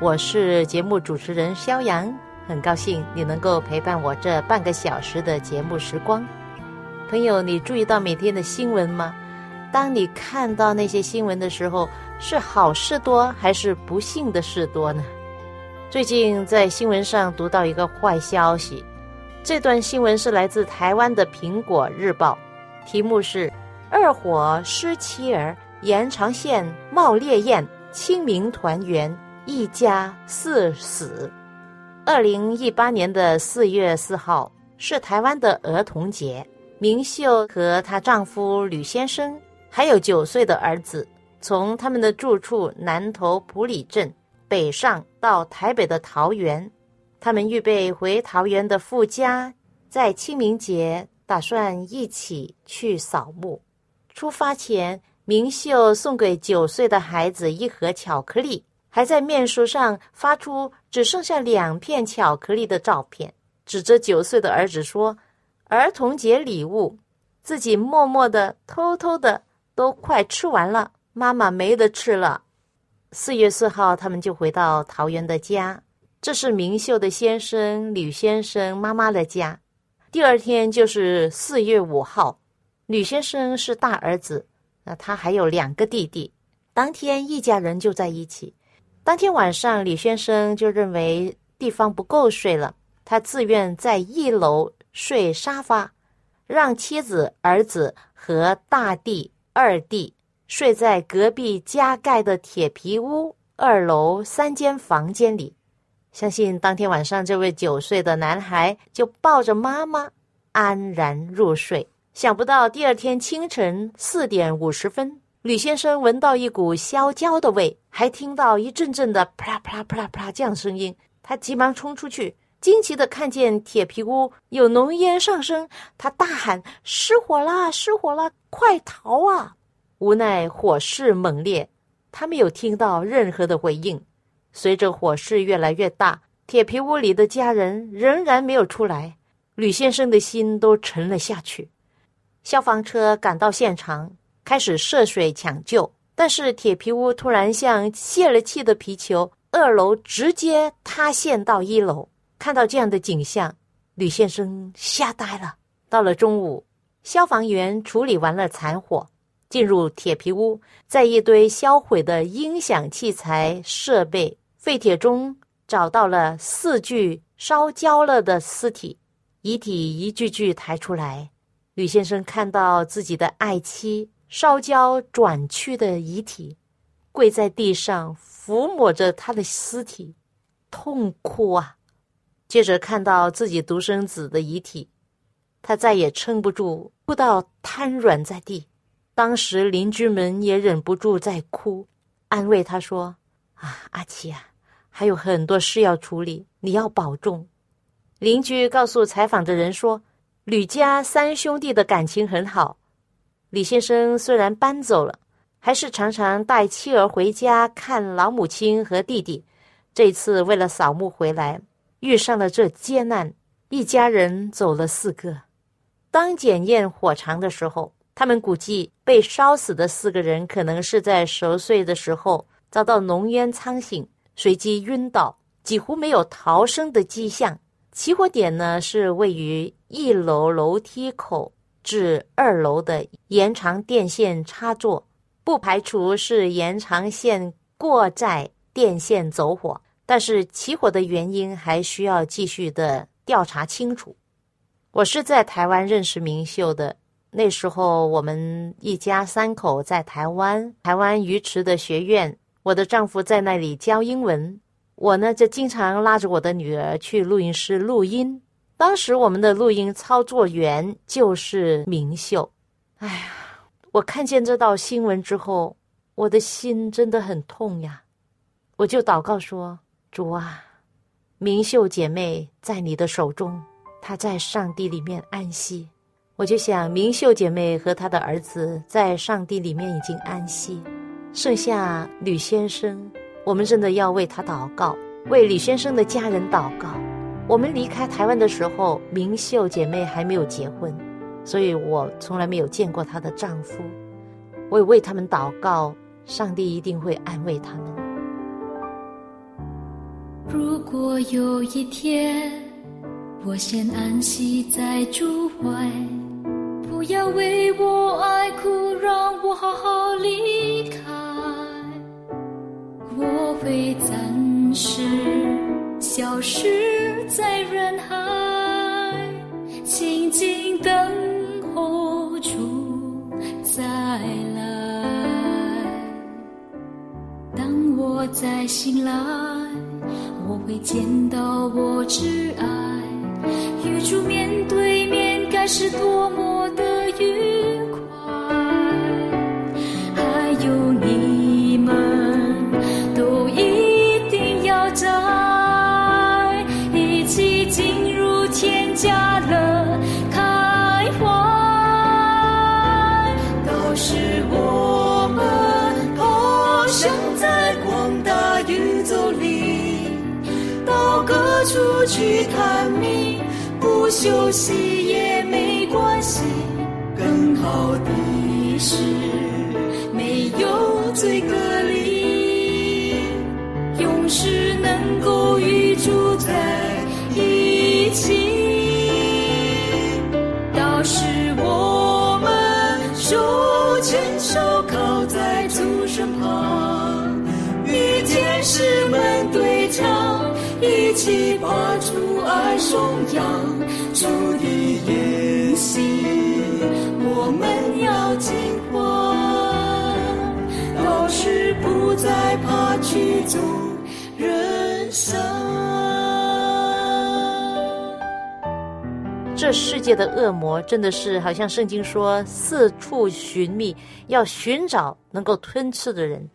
我是节目主持人肖阳，很高兴你能够陪伴我这半个小时的节目时光。朋友，你注意到每天的新闻吗？当你看到那些新闻的时候，是好事多还是不幸的事多呢？最近在新闻上读到一个坏消息，这段新闻是来自台湾的《苹果日报》，题目是“二火失妻儿，延长线冒烈焰，清明团圆”。一家四死。二零一八年的四月四号是台湾的儿童节。明秀和她丈夫吕先生还有九岁的儿子，从他们的住处南投埔里镇北上到台北的桃园。他们预备回桃园的富家，在清明节打算一起去扫墓。出发前，明秀送给九岁的孩子一盒巧克力。还在面书上发出只剩下两片巧克力的照片，指着九岁的儿子说：“儿童节礼物，自己默默的、偷偷的都快吃完了，妈妈没得吃了。”四月四号，他们就回到桃园的家，这是明秀的先生吕先生妈妈的家。第二天就是四月五号，吕先生是大儿子，那他还有两个弟弟，当天一家人就在一起。当天晚上，李先生就认为地方不够睡了，他自愿在一楼睡沙发，让妻子、儿子和大弟、二弟睡在隔壁加盖的铁皮屋二楼三间房间里。相信当天晚上，这位九岁的男孩就抱着妈妈安然入睡。想不到第二天清晨四点五十分。吕先生闻到一股烧焦的味，还听到一阵阵的啪啦啪啦啪啦啪啦这样声音。他急忙冲出去，惊奇的看见铁皮屋有浓烟上升。他大喊：“失火了！失火了！快逃啊！”无奈火势猛烈，他没有听到任何的回应。随着火势越来越大，铁皮屋里的家人仍然没有出来。吕先生的心都沉了下去。消防车赶到现场。开始涉水抢救，但是铁皮屋突然像泄了气的皮球，二楼直接塌陷到一楼。看到这样的景象，吕先生吓呆了。到了中午，消防员处理完了残火，进入铁皮屋，在一堆销毁的音响器材设备废铁中找到了四具烧焦了的尸体，遗体一具具抬出来。吕先生看到自己的爱妻。烧焦转去的遗体，跪在地上抚摸着他的尸体，痛哭啊！接着看到自己独生子的遗体，他再也撑不住，哭到瘫软在地。当时邻居们也忍不住在哭，安慰他说：“啊，阿奇啊，还有很多事要处理，你要保重。”邻居告诉采访的人说：“吕家三兄弟的感情很好。”李先生虽然搬走了，还是常常带妻儿回家看老母亲和弟弟。这次为了扫墓回来，遇上了这劫难，一家人走了四个。当检验火场的时候，他们估计被烧死的四个人可能是在熟睡的时候遭到浓烟苍醒，随即晕倒，几乎没有逃生的迹象。起火点呢是位于一楼楼梯口。至二楼的延长电线插座，不排除是延长线过载电线走火，但是起火的原因还需要继续的调查清楚。我是在台湾认识明秀的，那时候我们一家三口在台湾，台湾鱼池的学院，我的丈夫在那里教英文，我呢就经常拉着我的女儿去录音室录音。当时我们的录音操作员就是明秀。哎呀，我看见这道新闻之后，我的心真的很痛呀。我就祷告说：“主啊，明秀姐妹在你的手中，她在上帝里面安息。”我就想，明秀姐妹和她的儿子在上帝里面已经安息，剩下吕先生，我们真的要为他祷告，为吕先生的家人祷告。我们离开台湾的时候，明秀姐妹还没有结婚，所以我从来没有见过她的丈夫。我也为他们祷告，上帝一定会安慰他们。如果有一天我先安息在主怀，不要为我爱哭，让我好好离开，我会暂时。消失在人海，静静等候主再来。当我再醒来，我会见到我挚爱，与主面对面，该是多么去探秘，不休息也没关系。更好的是没有罪隔离，永世能够与主在一起。到时我们手牵手靠在主身旁，与天使们对唱。一起把主爱颂扬，主的言行，我们要尽欢，到时不再怕曲终人散。这世界的恶魔真的是好像圣经说，四处寻觅，要寻找能够吞吃的人。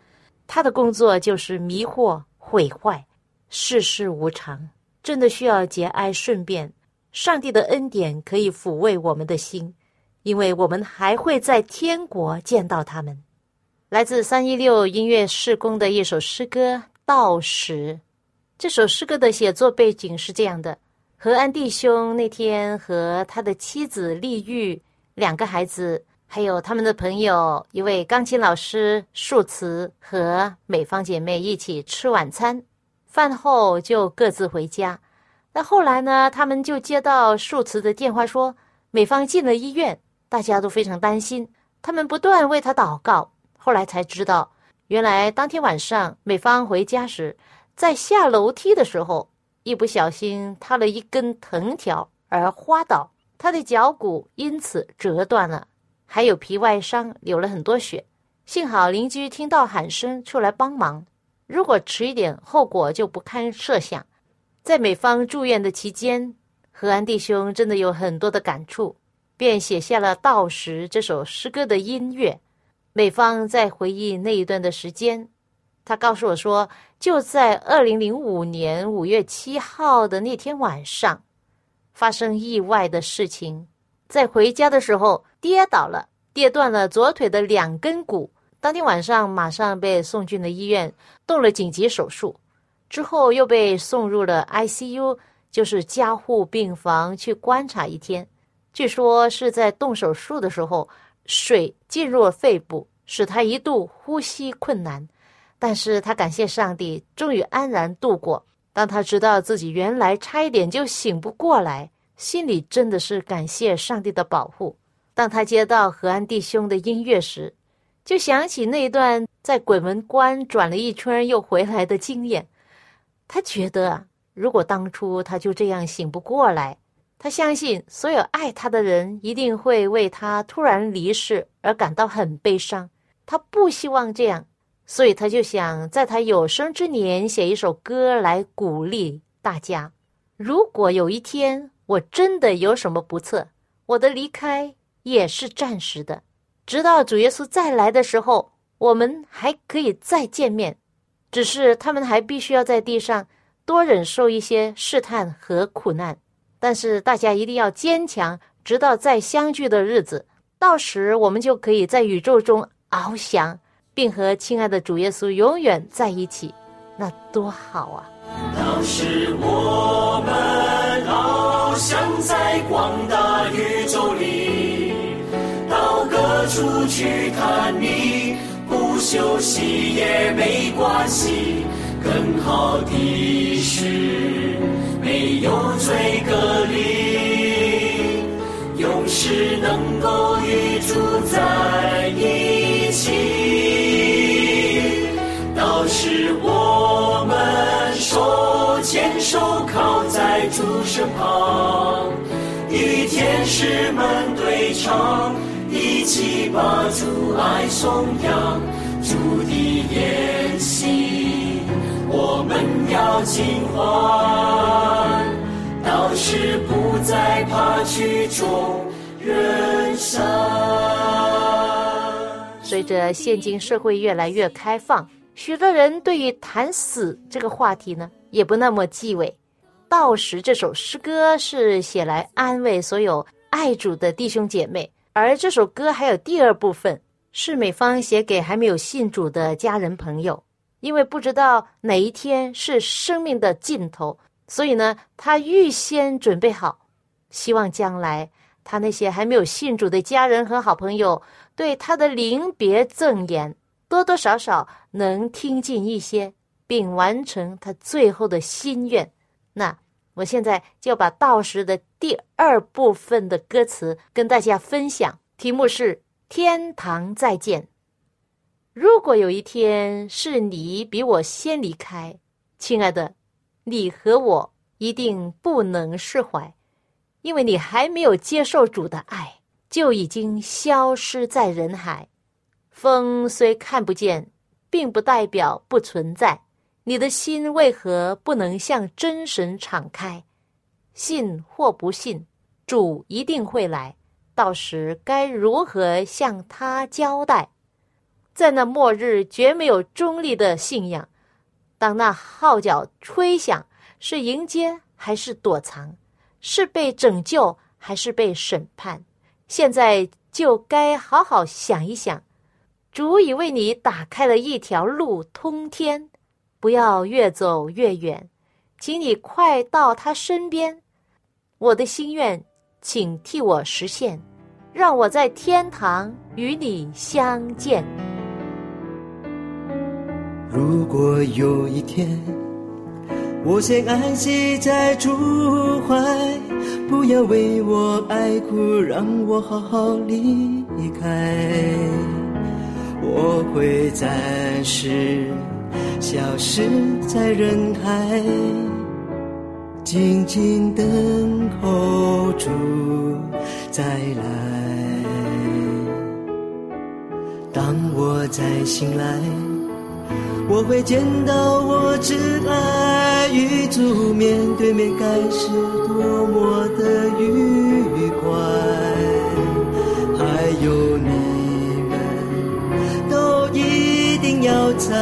他的工作就是迷惑、毁坏。世事无常，真的需要节哀顺变。上帝的恩典可以抚慰我们的心，因为我们还会在天国见到他们。来自三一六音乐事工的一首诗歌《道时》。这首诗歌的写作背景是这样的：和安弟兄那天和他的妻子丽玉、两个孩子，还有他们的朋友一位钢琴老师树慈和美方姐妹一起吃晚餐。饭后就各自回家。那后来呢？他们就接到树慈的电话，说美芳进了医院，大家都非常担心。他们不断为他祷告。后来才知道，原来当天晚上美芳回家时，在下楼梯的时候，一不小心踏了一根藤条而滑倒，他的脚骨因此折断了，还有皮外伤，流了很多血。幸好邻居听到喊声出来帮忙。如果迟一点，后果就不堪设想。在美方住院的期间，和安弟兄真的有很多的感触，便写下了《道时》这首诗歌的音乐。美方在回忆那一段的时间，他告诉我说，就在二零零五年五月七号的那天晚上，发生意外的事情，在回家的时候跌倒了，跌断了左腿的两根骨。当天晚上，马上被送进了医院，动了紧急手术，之后又被送入了 ICU，就是加护病房去观察一天。据说是在动手术的时候，水进入了肺部，使他一度呼吸困难。但是他感谢上帝，终于安然度过。当他知道自己原来差一点就醒不过来，心里真的是感谢上帝的保护。当他接到和安弟兄的音乐时，就想起那段在鬼门关转了一圈又回来的经验，他觉得啊，如果当初他就这样醒不过来，他相信所有爱他的人一定会为他突然离世而感到很悲伤。他不希望这样，所以他就想在他有生之年写一首歌来鼓励大家。如果有一天我真的有什么不测，我的离开也是暂时的，直到主耶稣再来的时候，我们还可以再见面。只是他们还必须要在地上多忍受一些试探和苦难。但是大家一定要坚强，直到再相聚的日子。到时我们就可以在宇宙中翱翔，并和亲爱的主耶稣永远在一起，那多好啊！到时我们翱翔在广大宇宙里，出去看你，不休息也没关系。更好的是。没有罪隔离，永世能够与主在一起。到时我们手牵手靠在主身旁，与天使们对唱，起把主爱颂扬。主的言行，我们要尽欢。到时不再怕曲终人散。随着现今社会越来越开放，许多人对于谈死这个话题呢，也不那么忌讳。到时这首诗歌是写来安慰所有爱主的弟兄姐妹，而这首歌还有第二部分。是美方写给还没有信主的家人朋友，因为不知道哪一天是生命的尽头，所以呢，他预先准备好，希望将来他那些还没有信主的家人和好朋友对他的临别赠言，多多少少能听进一些，并完成他最后的心愿。那我现在就把到时的第二部分的歌词跟大家分享，题目是。天堂再见。如果有一天是你比我先离开，亲爱的，你和我一定不能释怀，因为你还没有接受主的爱，就已经消失在人海。风虽看不见，并不代表不存在。你的心为何不能向真神敞开？信或不信，主一定会来。到时该如何向他交代？在那末日绝没有中立的信仰。当那号角吹响，是迎接还是躲藏？是被拯救还是被审判？现在就该好好想一想。主已为你打开了一条路通天，不要越走越远，请你快到他身边。我的心愿，请替我实现。让我在天堂与你相见。如果有一天，我先安息在主怀，不要为我爱哭，让我好好离开。我会暂时消失在人海，静静等候主再来。当我再醒来，我会见到我挚爱与主面对面，该是多么的愉快。还有你们，都一定要在，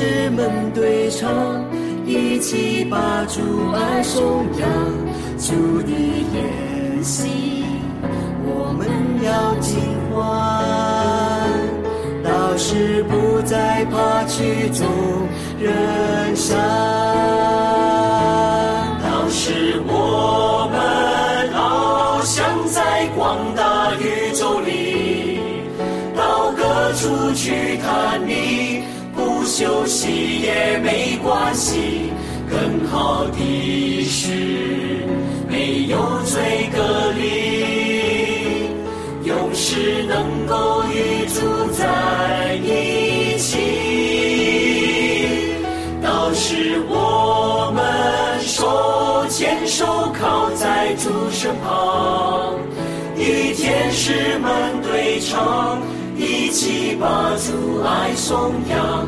主身旁，与天使们对唱。一起把主爱颂扬，主的言行我们要尽欢，到时不再怕曲终休息也没关系，更好的是没有罪隔离，永世能够与主在一起。到时我们手牵手靠在主身旁，与天使们对唱，一起把主爱颂扬。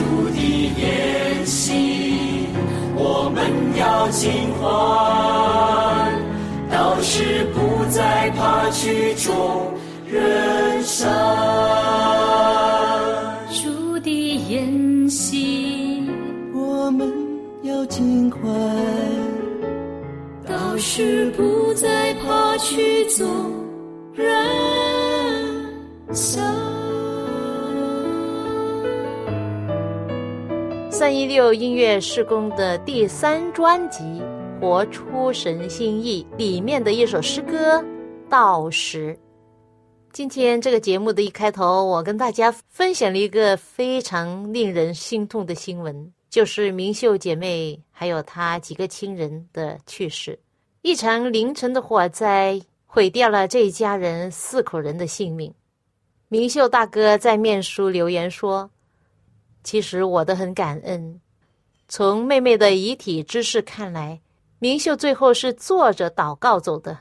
主的言行，我们要尽欢，到时不再怕曲终人散。主的言行，我们要尽欢，到时不再怕曲终三一六音乐施工的第三专辑《活出神心意》里面的一首诗歌《到时》。今天这个节目的一开头，我跟大家分享了一个非常令人心痛的新闻，就是明秀姐妹还有她几个亲人的去世。一场凌晨的火灾毁掉了这一家人四口人的性命。明秀大哥在面书留言说。其实我都很感恩。从妹妹的遗体之事看来，明秀最后是坐着祷告走的。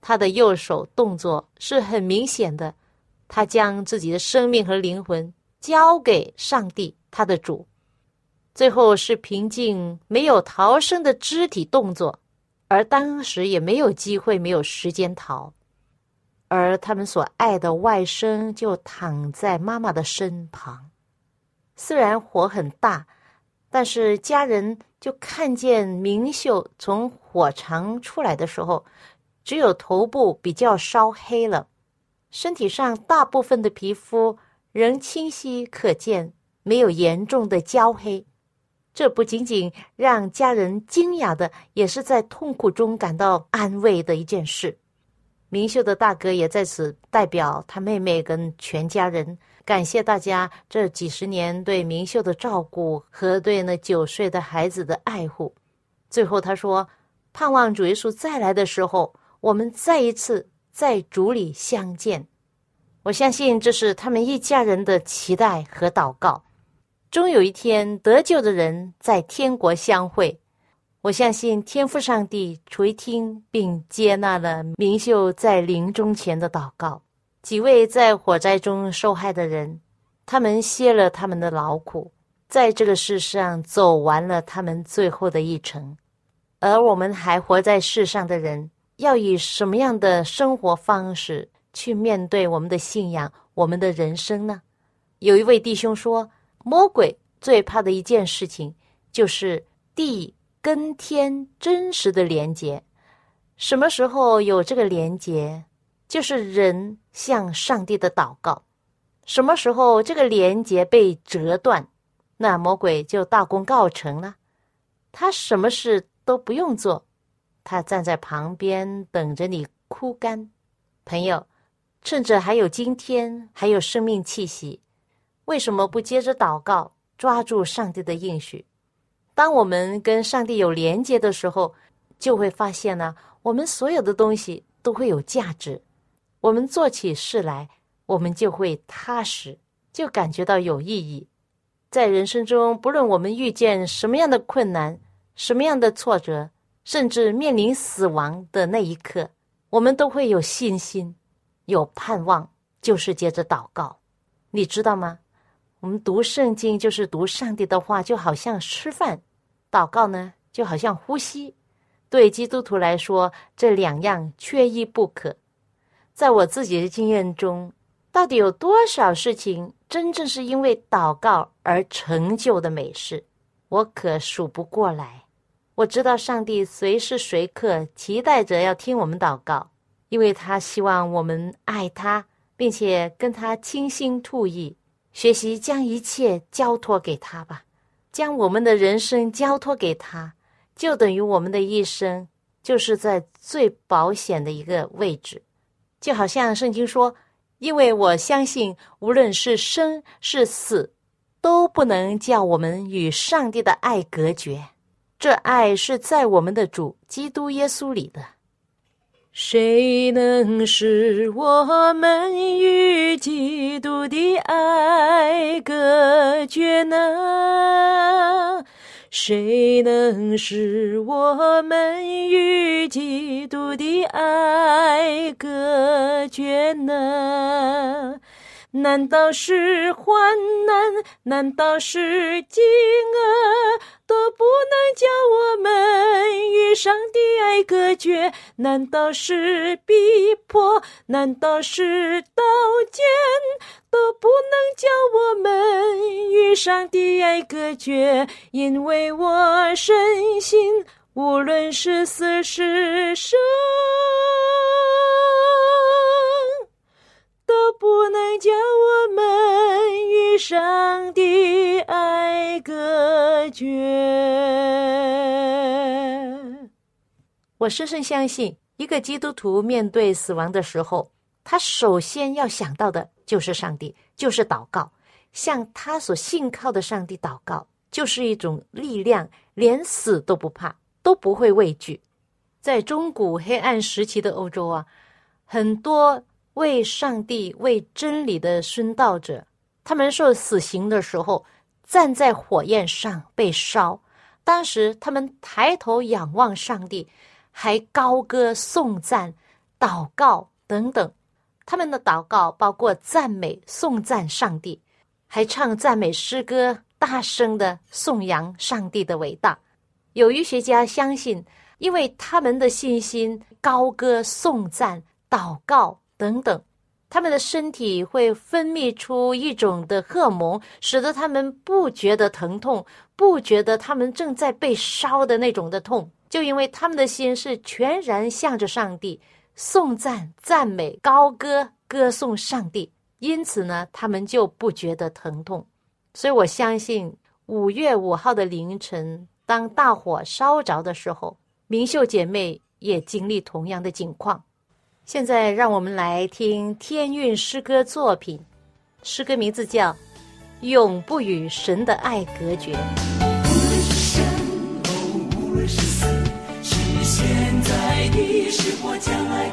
她的右手动作是很明显的，她将自己的生命和灵魂交给上帝，她的主。最后是平静，没有逃生的肢体动作，而当时也没有机会，没有时间逃。而他们所爱的外甥就躺在妈妈的身旁。虽然火很大，但是家人就看见明秀从火场出来的时候，只有头部比较烧黑了，身体上大部分的皮肤仍清晰可见，没有严重的焦黑。这不仅仅让家人惊讶的，也是在痛苦中感到安慰的一件事。明秀的大哥也在此代表他妹妹跟全家人。感谢大家这几十年对明秀的照顾和对那九岁的孩子的爱护。最后他说：“盼望主耶稣再来的时候，我们再一次在主里相见。”我相信这是他们一家人的期待和祷告。终有一天得救的人在天国相会。我相信天父上帝垂听并接纳了明秀在临终前的祷告。几位在火灾中受害的人，他们歇了他们的劳苦，在这个世上走完了他们最后的一程。而我们还活在世上的人，要以什么样的生活方式去面对我们的信仰、我们的人生呢？有一位弟兄说：“魔鬼最怕的一件事情，就是地跟天真实的连接。什么时候有这个连接？”就是人向上帝的祷告，什么时候这个连接被折断，那魔鬼就大功告成了。他什么事都不用做，他站在旁边等着你枯干。朋友，趁着还有今天，还有生命气息，为什么不接着祷告，抓住上帝的应许？当我们跟上帝有连接的时候，就会发现呢，我们所有的东西都会有价值。我们做起事来，我们就会踏实，就感觉到有意义。在人生中，不论我们遇见什么样的困难、什么样的挫折，甚至面临死亡的那一刻，我们都会有信心、有盼望，就是接着祷告。你知道吗？我们读圣经就是读上帝的话，就好像吃饭；祷告呢，就好像呼吸。对基督徒来说，这两样缺一不可。在我自己的经验中，到底有多少事情真正是因为祷告而成就的美事？我可数不过来。我知道上帝随时随刻期待着要听我们祷告，因为他希望我们爱他，并且跟他倾心吐意，学习将一切交托给他吧，将我们的人生交托给他，就等于我们的一生就是在最保险的一个位置，就好像圣经说：“因为我相信，无论是生是死，都不能叫我们与上帝的爱隔绝。”这爱是在我们的主基督耶稣里的。谁能使我们与基督的爱隔绝呢？谁能使我们与基督的爱隔绝呢？难道是患难？难道是饥饿？都不能叫我们与上帝爱隔绝？难道是逼迫？难道是刀剑？都不能叫我们与上帝爱隔绝？因为我深信，无论是死是生。都不能将我们与上帝爱隔绝。我深深相信，一个基督徒面对死亡的时候，他首先要想到的就是上帝，就是祷告，向他所信靠的上帝祷告，就是一种力量，连死都不怕，都不会畏惧。在中古黑暗时期的欧洲啊，很多。为上帝、为真理的殉道者，他们受死刑的时候，站在火焰上被烧。当时他们抬头仰望上帝，还高歌颂赞、祷告等等。他们的祷告包括赞美、颂赞上帝，还唱赞美诗歌，大声的颂扬上帝的伟大。有医学家相信，因为他们的信心高歌颂赞、祷告。等等，他们的身体会分泌出一种的荷尔蒙，使得他们不觉得疼痛，不觉得他们正在被烧的那种的痛，就因为他们的心是全然向着上帝，颂赞、赞美、高歌、歌颂上帝，因此呢，他们就不觉得疼痛。所以我相信，五月五号的凌晨，当大火烧着的时候，明秀姐妹也经历同样的境况。现在让我们来听天韵诗歌作品，诗歌名字叫《永不与神的爱隔绝》。无论是生，哦，无论是死，是现在的是或将来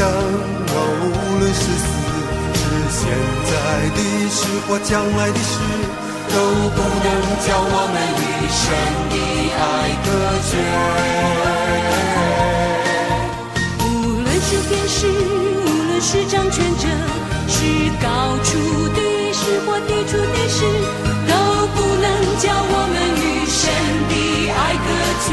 生，无论是死，是现在的事或将来的事，都不能叫我们与神的爱隔绝。无论是天使，无论是掌权者，是高处的事或低处的事，都不能叫我们与神的爱隔绝。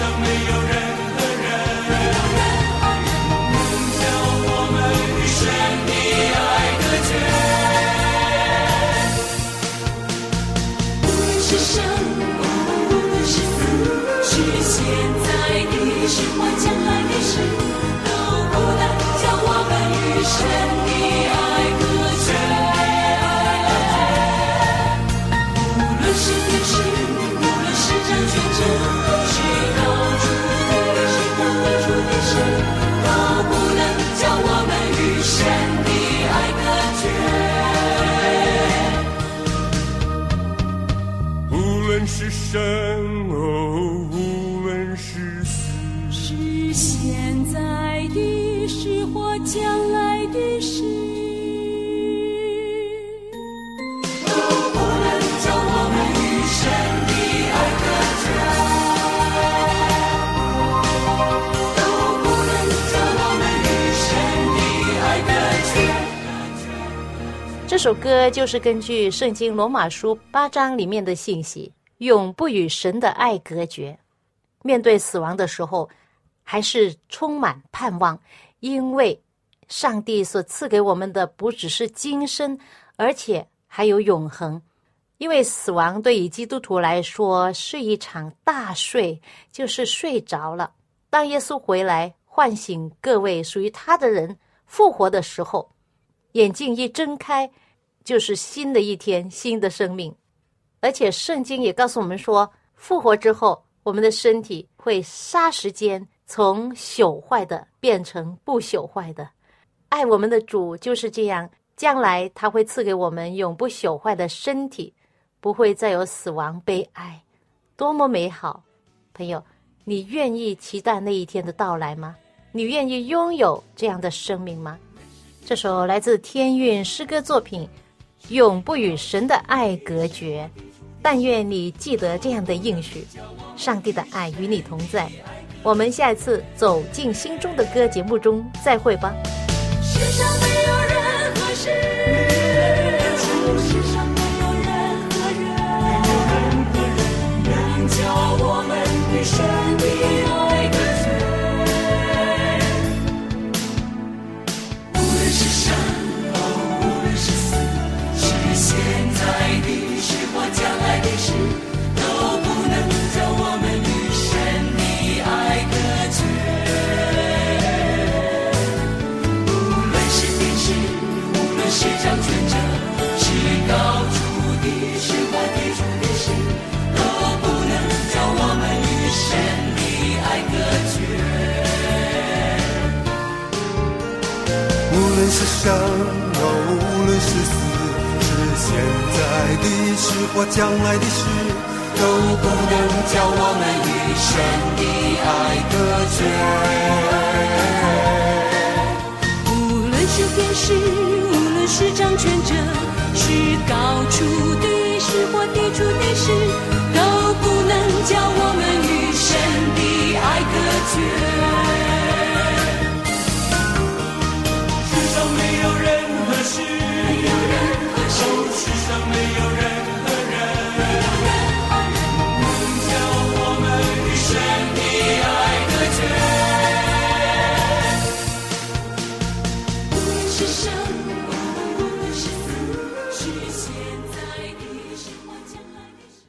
哦，世生哦，无论是，现在的事或将来的事，都不能将我们与神的爱隔绝，都不能将我们与神的爱隔绝。这首歌就是根据圣经罗马书八章里面的信息，永不与神的爱隔绝。面对死亡的时候，还是充满盼望，因为上帝所赐给我们的不只是今生，而且还有永恒。因为死亡对于基督徒来说是一场大睡，就是睡着了。当耶稣回来唤醒各位属于他的人复活的时候，眼睛一睁开，就是新的一天，新的生命。而且圣经也告诉我们说，复活之后，我们的身体会霎时间从朽坏的变成不朽坏的。爱我们的主就是这样，将来他会赐给我们永不朽坏的身体，不会再有死亡悲哀，多么美好！朋友，你愿意期待那一天的到来吗？你愿意拥有这样的生命吗？这首来自天韵诗歌作品《永不与神的爱隔绝》，但愿你记得这样的应许，上帝的爱与你同在。我们下一次走进心中的歌节目中再会吧。世上没有任何事，世上没有任何人，无论是生，无论是死，是现在的事或将来的事，都不能叫我们与神的爱隔绝。无论是天使，无论是掌权者，是高处的，是或低处的事，都不能叫我们与神的爱隔绝。